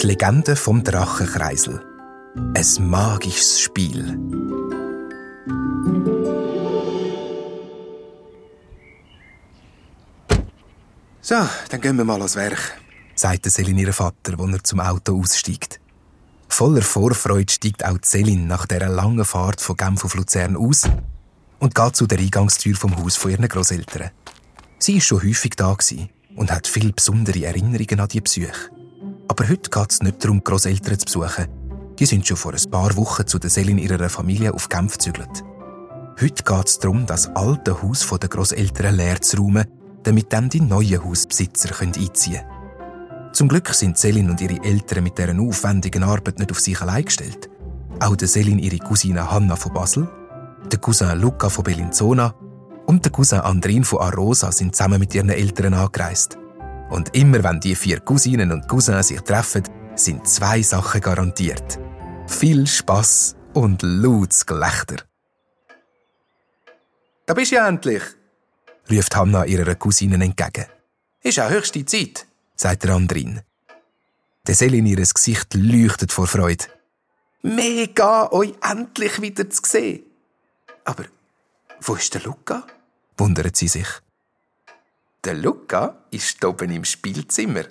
Die Legende vom Drachenkreisel. Ein magisches Spiel. So, dann gehen wir mal ans Werk, sagte Selin ihrem Vater, als er zum Auto aussteigt. Voller Vorfreude steigt auch Selin nach dieser langen Fahrt von Genf auf Luzern aus und geht zu der Eingangstür vom Haus von ihren Großeltern. Sie ist schon häufig da und hat viele besondere Erinnerungen an die Besuche. Aber heute geht es nicht darum, Großeltern zu besuchen. Die sind schon vor ein paar Wochen zu der Selin ihrer Familie auf Genf gezügelt. Heute geht es darum, das alte Haus der Großeltern leer zu räumen, damit dann die neuen Hausbesitzer einziehen können. Zum Glück sind Selin und ihre Eltern mit deren aufwendigen Arbeit nicht auf sich allein gestellt. Auch der Selin ihre Cousine Hanna von Basel, der Cousin Luca von Bellinzona und der Cousin Andrin von Arosa sind zusammen mit ihren Eltern angereist. Und immer wenn die vier Cousinen und Cousins sich treffen, sind zwei Sachen garantiert. Viel Spaß und lautes Gelächter. Da bist du ja endlich, ruft Hanna ihrer Cousine entgegen. Ist auch höchste Zeit, sagt der Andrin. Der Selin ihres Gesicht leuchtet vor Freude. Mega, euch endlich wieder zu sehen. Aber wo ist der Luca? Wundert sie sich. Der Luca ist oben im Spielzimmer,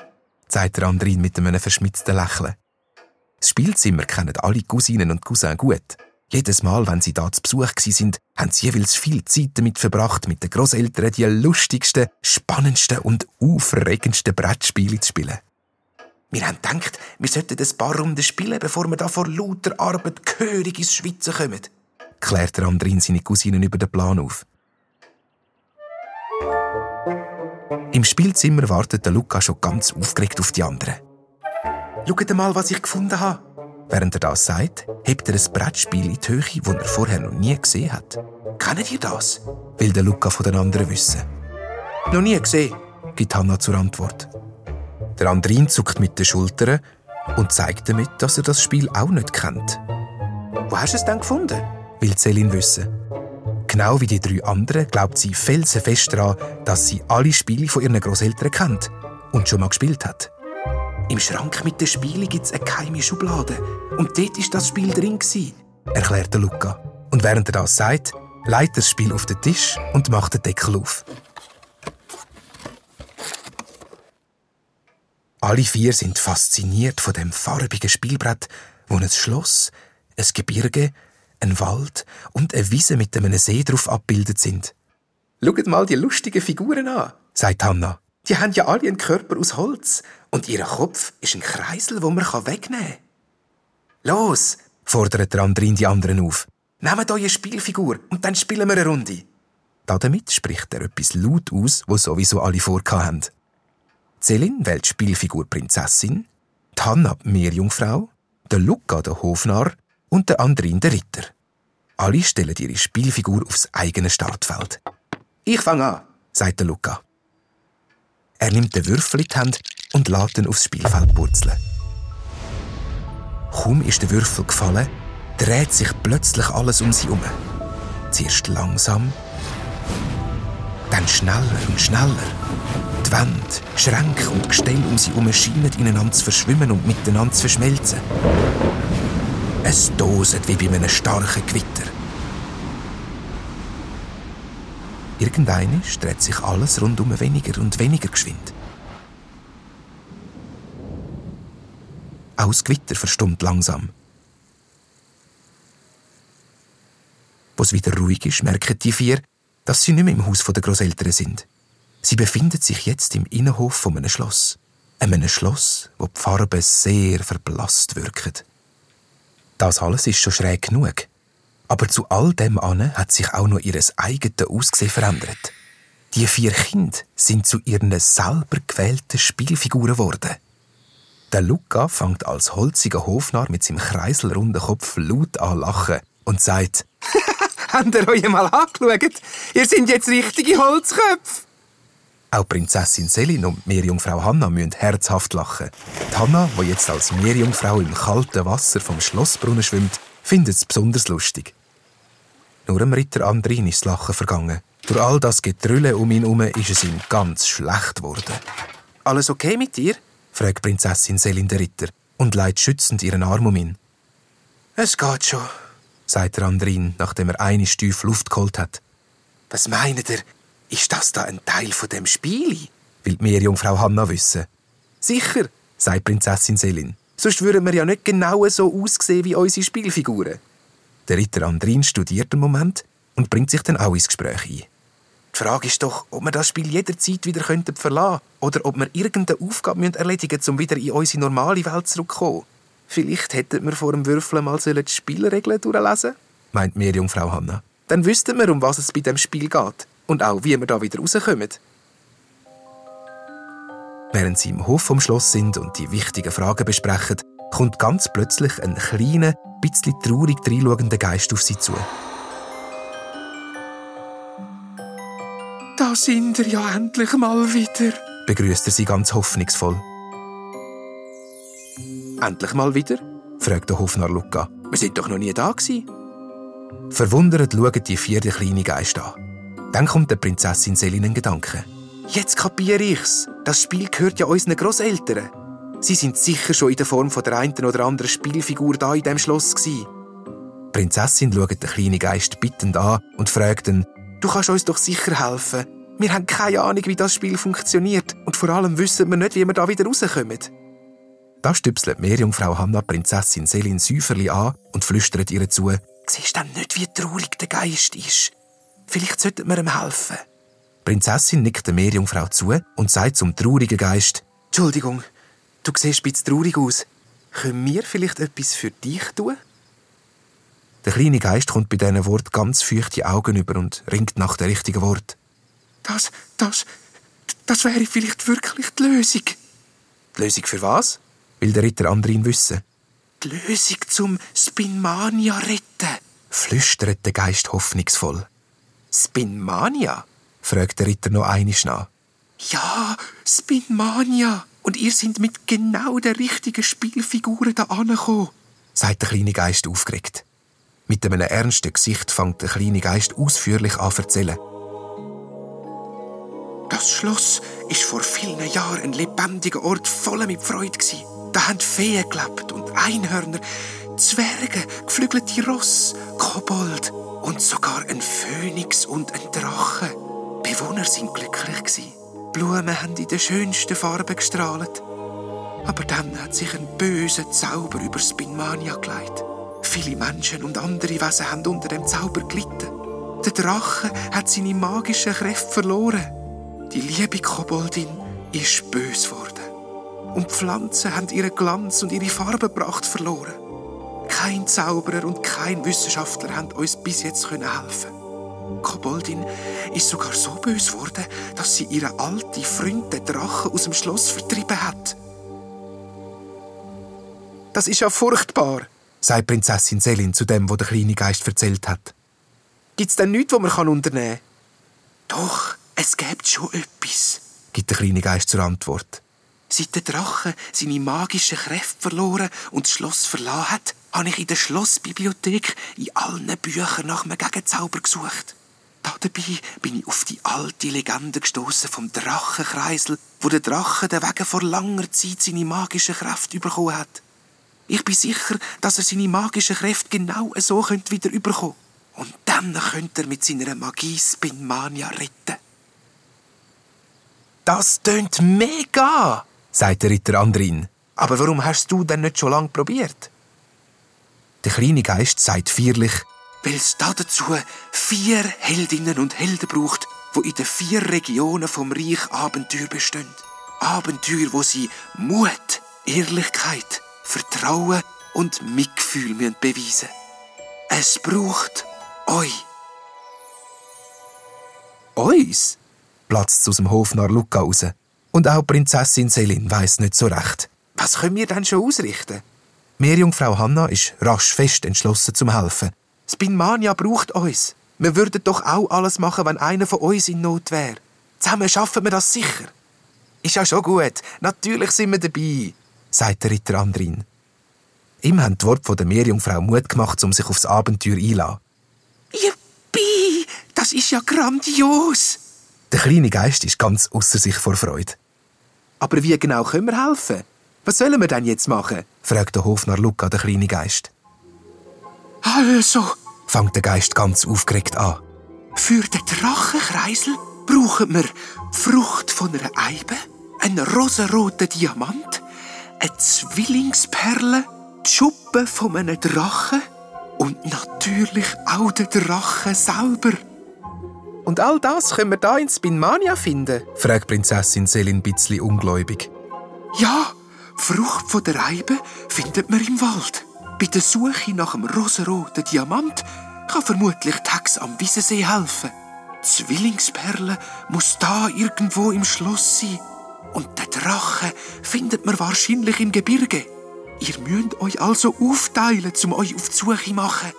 sagt der Andrin mit einem verschmitzten Lächeln. Das Spielzimmer kennen alle Cousinen und Cousins gut. Jedes Mal, wenn sie da zu Besuch sind, haben sie jeweils viel Zeit damit verbracht, mit den Großeltern die lustigsten, spannendsten und aufregendsten Brettspiele zu spielen. Wir haben gedacht, wir sollten ein paar Runden spielen, bevor wir da vor lauter Arbeit gehörig ins Schwitzen kommen, klärt der Andrin seine Cousinen über den Plan auf. Im Spielzimmer wartet der Luca schon ganz aufgeregt auf die anderen. Schaut mal, was ich gefunden habe. Während er das sagt, hebt er ein Brettspiel in die Höhe, das er vorher noch nie gesehen hat. Kennt ihr das? Will der Luca von den anderen wissen. Noch nie gesehen, gibt Hanna zur Antwort. Der Andrin zuckt mit den Schultern und zeigt damit, dass er das Spiel auch nicht kennt. Wo hast du es denn gefunden? Will Celine wissen. Genau wie die drei anderen glaubt sie felsenfest daran, dass sie alle Spiele von ihren Großeltern kennt und schon mal gespielt hat. Im Schrank mit den Spielen gibt es eine geheime Schublade und dort war das Spiel drin, erklärte Luca. Und während er das sagt, leitet das Spiel auf den Tisch und macht den Deckel auf. Alle vier sind fasziniert von dem farbigen Spielbrett, wo ein Schloss, ein Gebirge ein Wald und eine Wiese mit einem See drauf abgebildet sind. Schaut mal die lustigen Figuren an, sagt Hanna. Die haben ja alle einen Körper aus Holz und ihr Kopf ist ein Kreisel, wo man wegnehmen kann. Los, fordert der Andrin die anderen auf. Nehmt eure Spielfigur und dann spielen wir eine Runde. Damit spricht er etwas laut aus, wo sowieso alle vorhaben. Celine wählt Spielfigur Prinzessin, die Hanna Meerjungfrau, der Luca der Hofnarr und der Andrin der Ritter. Alle stellen ihre Spielfigur aufs eigene Startfeld. Ich fange an, sagt der Luca. Er nimmt den Würfel in die Hand und lässt ihn aufs Spielfeld purzeln. Kaum ist der Würfel gefallen, dreht sich plötzlich alles um sie herum. Zuerst langsam, dann schneller und schneller. Die Wände, Schränke und Gestelle um sie herum scheinen ineinander zu verschwimmen und miteinander zu verschmelzen. Es doset wie bei einem starken Gewitter. Irgendeine dreht sich alles rundum weniger und weniger geschwind. Auch das Gewitter verstummt langsam. Wo es wieder ruhig ist, merken die vier, dass sie nicht mehr im Haus der Großeltern sind. Sie befinden sich jetzt im Innenhof von einem Schloss. Einem Schloss, wo die Farben sehr verblasst wirken. Das alles ist schon schräg genug. Aber zu all dem an hat sich auch noch ihr eigenes Aussehen verändert. Die vier Kinder sind zu ihren selber gewählten Spielfiguren geworden. Der Luca fängt als holziger Hofnarr mit seinem kreiselrunden Kopf laut an lachen und sagt: Habt ihr euch mal angeschaut? Ihr seid jetzt richtige Holzköpfe! Auch Prinzessin Selin und Meerjungfrau Hanna müssen herzhaft lachen. Die Hanna, die jetzt als Meerjungfrau im kalten Wasser vom Schlossbrunnen schwimmt, findet es besonders lustig. Nur dem Ritter Andrin ist das Lachen vergangen. Durch all das Getrülle um ihn herum ist es ihm ganz schlecht geworden. Alles okay mit dir? fragt Prinzessin Selin der Ritter und leitet schützend ihren Arm um ihn. Es geht schon, sagt der Andrin, nachdem er eine Stief Luft geholt hat. Was meint ihr? Ist das da ein Teil von dem Spiel? will die Meerjungfrau Hanna wissen. Sicher, sagt Prinzessin Selin. Sonst würden wir ja nicht genau so aussehen wie unsere Spielfiguren. Der Ritter Andrin studiert einen Moment und bringt sich dann auch ins Gespräch ein. Die Frage ist doch, ob wir das Spiel jederzeit wieder verlassen könnten oder ob wir irgendeine Aufgabe erledigen müssen, um wieder in unsere normale Welt zurückzukommen. Vielleicht hätten wir vor dem Würfeln mal die Spielregeln durchlesen meint Meerjungfrau Hanna. Dann wüssten wir, um was es bei dem Spiel geht und auch, wie wir da wieder rauskommen. Während sie im Hof vom Schloss sind und die wichtigen Fragen besprechen, kommt ganz plötzlich ein kleiner, bisschen traurig dreinschauender Geist auf sie zu. Da sind wir ja endlich mal wieder, begrüßt er sie ganz hoffnungsvoll. Endlich mal wieder? fragt der Hofnarr Luca. Wir sind doch noch nie da gewesen. Verwundert schauen die vier den kleinen Geist an. Dann kommt der Prinzessin Selin in Gedanken. Jetzt kapiere ich's. Das Spiel gehört ja unseren Großeltern. Sie sind sicher schon in der Form von der einen oder anderen Spielfigur da in dem Schloss. Die Prinzessin schaut den kleinen Geist bittend an und fragt ihn, Du kannst uns doch sicher helfen. Wir haben keine Ahnung, wie das Spiel funktioniert und vor allem wissen wir nicht, wie wir da wieder rauskommen. Da stüpselt Meerjungfrau Hanna Prinzessin Selin Säuferli an und flüstert ihr zu. Siehst du nicht, wie traurig der Geist ist? Vielleicht sollten wir ihm helfen. Die Prinzessin nickt der Meerjungfrau zu und sagt zum traurigen Geist. Entschuldigung, du siehst ein bisschen traurig aus. Können wir vielleicht etwas für dich tun? Der kleine Geist kommt bei diesen Wort ganz feuchte Augen über und ringt nach dem richtigen Wort. Das, das, das wäre vielleicht wirklich die Lösung. Die Lösung für was? will der Ritter Andrin wissen. Die Lösung zum Spinmania retten, flüstert der Geist hoffnungsvoll. Spinmania? fragt der Ritter noch einisch nach. Ja, Spinmania. Und ihr seid mit genau der richtigen Spielfiguren da angekommen, sagt der kleine Geist aufgeregt. Mit einem ernsten Gesicht fängt der kleine Geist ausführlich an zu erzählen. Das Schloss ist vor vielen Jahren ein lebendiger Ort voll mit Freude. Da haben Feen gelebt und Einhörner, Zwerge, geflügelte Ross, Kobold und sogar ein Phönix und ein Drache. Bewohner sind glücklich Blumen haben in den schönsten Farben gestrahlt. Aber dann hat sich ein böser Zauber über Spinmania gelegt. Viele Menschen und andere Wesen haben unter dem Zauber gelitten. Der Drache hat seine magischen Kräfte verloren. Die liebe Koboldin ist bös geworden. Und die Pflanzen haben ihren Glanz und ihre Farbenpracht verloren. Kein Zauberer und kein Wissenschaftler haben uns bis jetzt helfen. Koboldin ist sogar so bös geworden, dass sie ihre alte Freund den Drachen aus dem Schloss vertrieben hat. Das ist ja furchtbar, sagt Prinzessin Selin zu dem, wo der kleine Geist erzählt hat. Gibt's denn nichts, was man unternehmen kann? Doch, es gibt schon etwas, gibt der kleine Geist zur Antwort. Seit der Drache seine magischen Kräfte verloren und das Schloss verlassen hat, habe ich in der Schlossbibliothek in allen Büchern nach einem Gegenzauber gesucht. Dabei bin ich auf die alte Legende gestoßen vom Drachenkreisel, wo der Drache der Wege vor langer Zeit seine magischen Kräfte bekommen hat. Ich bin sicher, dass er seine magischen Kräfte genau so wieder überkommen Und dann könnte er mit seiner Magie Spinmania retten. Das tönt mega, sagt der Ritter Andrin. Aber warum hast du denn nicht schon lange probiert? Der kleine Geist sagt feierlich, weil es dazu vier Heldinnen und Helden braucht, wo in den vier Regionen vom Reich Abenteuer bestehen. Abenteuer, wo sie Mut, Ehrlichkeit, Vertrauen und Mitgefühl müssen beweisen Es braucht euch. Uns? platzt aus dem Hofnarr Luca raus. Und auch Prinzessin Selin weiß nicht so recht. Was können wir denn schon ausrichten? Meerjungfrau Hanna ist rasch fest entschlossen zum Helfen. Spinmania braucht uns. Wir würden doch auch alles machen, wenn einer von uns in Not wäre. Zusammen schaffen wir das sicher. Ist ja schon gut. Natürlich sind wir dabei, sagt der Ritter Andrin. Ihm haben die Worte der Meerjungfrau Mut gemacht, um sich aufs Abenteuer einzulassen. Ihr das ist ja grandios. Der kleine Geist ist ganz außer sich vor Freude. Aber wie genau können wir helfen? Was sollen wir denn jetzt machen? fragt der Hofnarr Luca der kleine Geist. Also, fängt der Geist ganz aufgeregt an. Für den Drachenkreisel brauchen wir Frucht von einer Eibe, einen rosenroten Diamant, eine Zwillingsperle, die Schuppe von einem Drachen und natürlich auch den Drachen selber. Und all das können wir da in Spinmania finden? fragt Prinzessin Selin ein bisschen ungläubig. Ja, Frucht von der Eibe findet man im Wald. Bei der Suche nach dem rosenroten Diamant kann vermutlich Tex am Wiesensee helfen. Die Zwillingsperle muss da irgendwo im Schloss sein. Und den Drachen findet man wahrscheinlich im Gebirge. Ihr müsst euch also aufteilen, um euch auf die Suche machen.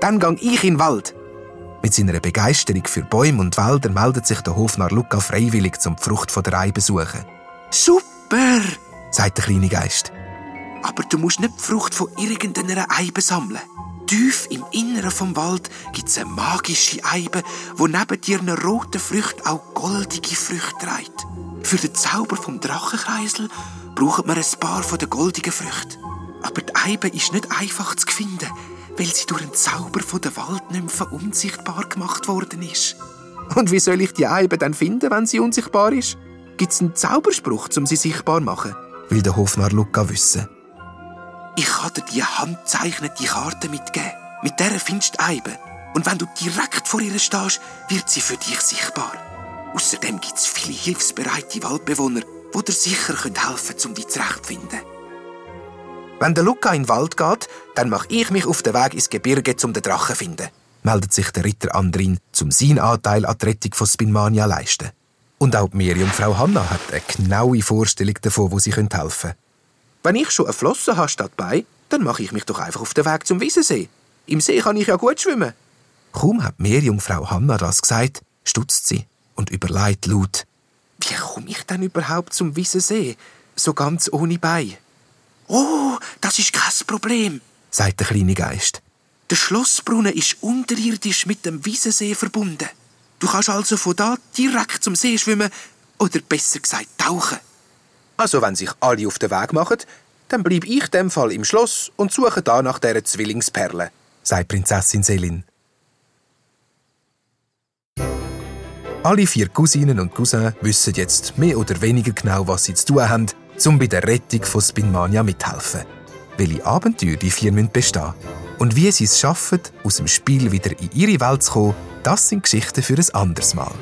Dann gang ich in den Wald. Mit seiner Begeisterung für Bäume und Wälder meldet sich der Hofnarr Luca freiwillig zum Frucht von der Eibe suchen. Super, sagt der kleine Geist. Aber du musst nicht die Frucht von irgendeiner Eibe sammeln. Tief im Inneren vom Wald gibt es eine magische Eibe, wo neben ihren roten Früchten auch goldige Früchte trägt. Für den Zauber vom Drachenkreisel braucht man ein paar von den goldigen Früchten. Aber die Eibe ist nicht einfach zu finden, weil sie durch den Zauber von der Waldnymphe unsichtbar gemacht worden ist. Und wie soll ich die Eibe dann finden, wenn sie unsichtbar ist? Gibt es einen Zauberspruch, um sie sichtbar zu machen? Will der Hofnarr Luca wissen. Ich kann dir die handzeichnete Karte mitgeben. Mit der findest du Eibe. Und wenn du direkt vor ihr stehst, wird sie für dich sichtbar. Außerdem gibt es viele hilfsbereite Waldbewohner, die dir sicher helfen können, um dich zurechtzufinden. Wenn der Luca in den Wald geht, dann mache ich mich auf den Weg ins Gebirge, um den Drachen zu finden. Meldet sich der Ritter Andrin, um seinen Anteil an die Rettung von Spinmania zu leisten. Und auch die Meerjungfrau Hanna hat eine genaue Vorstellung davon, wo sie helfen können. Wenn ich schon eine Flosse habe statt bei, dann mache ich mich doch einfach auf den Weg zum Wiesensee. Im See kann ich ja gut schwimmen. Kaum hat Meerjungfrau Hanna das gesagt, stutzt sie und überlegt laut. Wie komme ich denn überhaupt zum Wiesensee? So ganz ohne Bein. Oh, das ist kein Problem, sagt der kleine Geist. Der Schlossbrunnen ist unterirdisch mit dem Wiesensee verbunden. Du kannst also von da direkt zum See schwimmen oder besser gesagt tauchen. Also wenn sich alle auf den Weg machen, dann bleib ich dem Fall im Schloss und suche da nach dieser Zwillingsperle, sagt Prinzessin Selin. Alle vier Cousinen und Cousins wissen jetzt mehr oder weniger genau, was sie zu tun haben, um bei der Rettung von Spinmania mithelfen. Welche Abenteuer die vier müssen bestehen und wie sie es schaffen, aus dem Spiel wieder in ihre Welt zu kommen, das sind Geschichten für ein anderes Mal.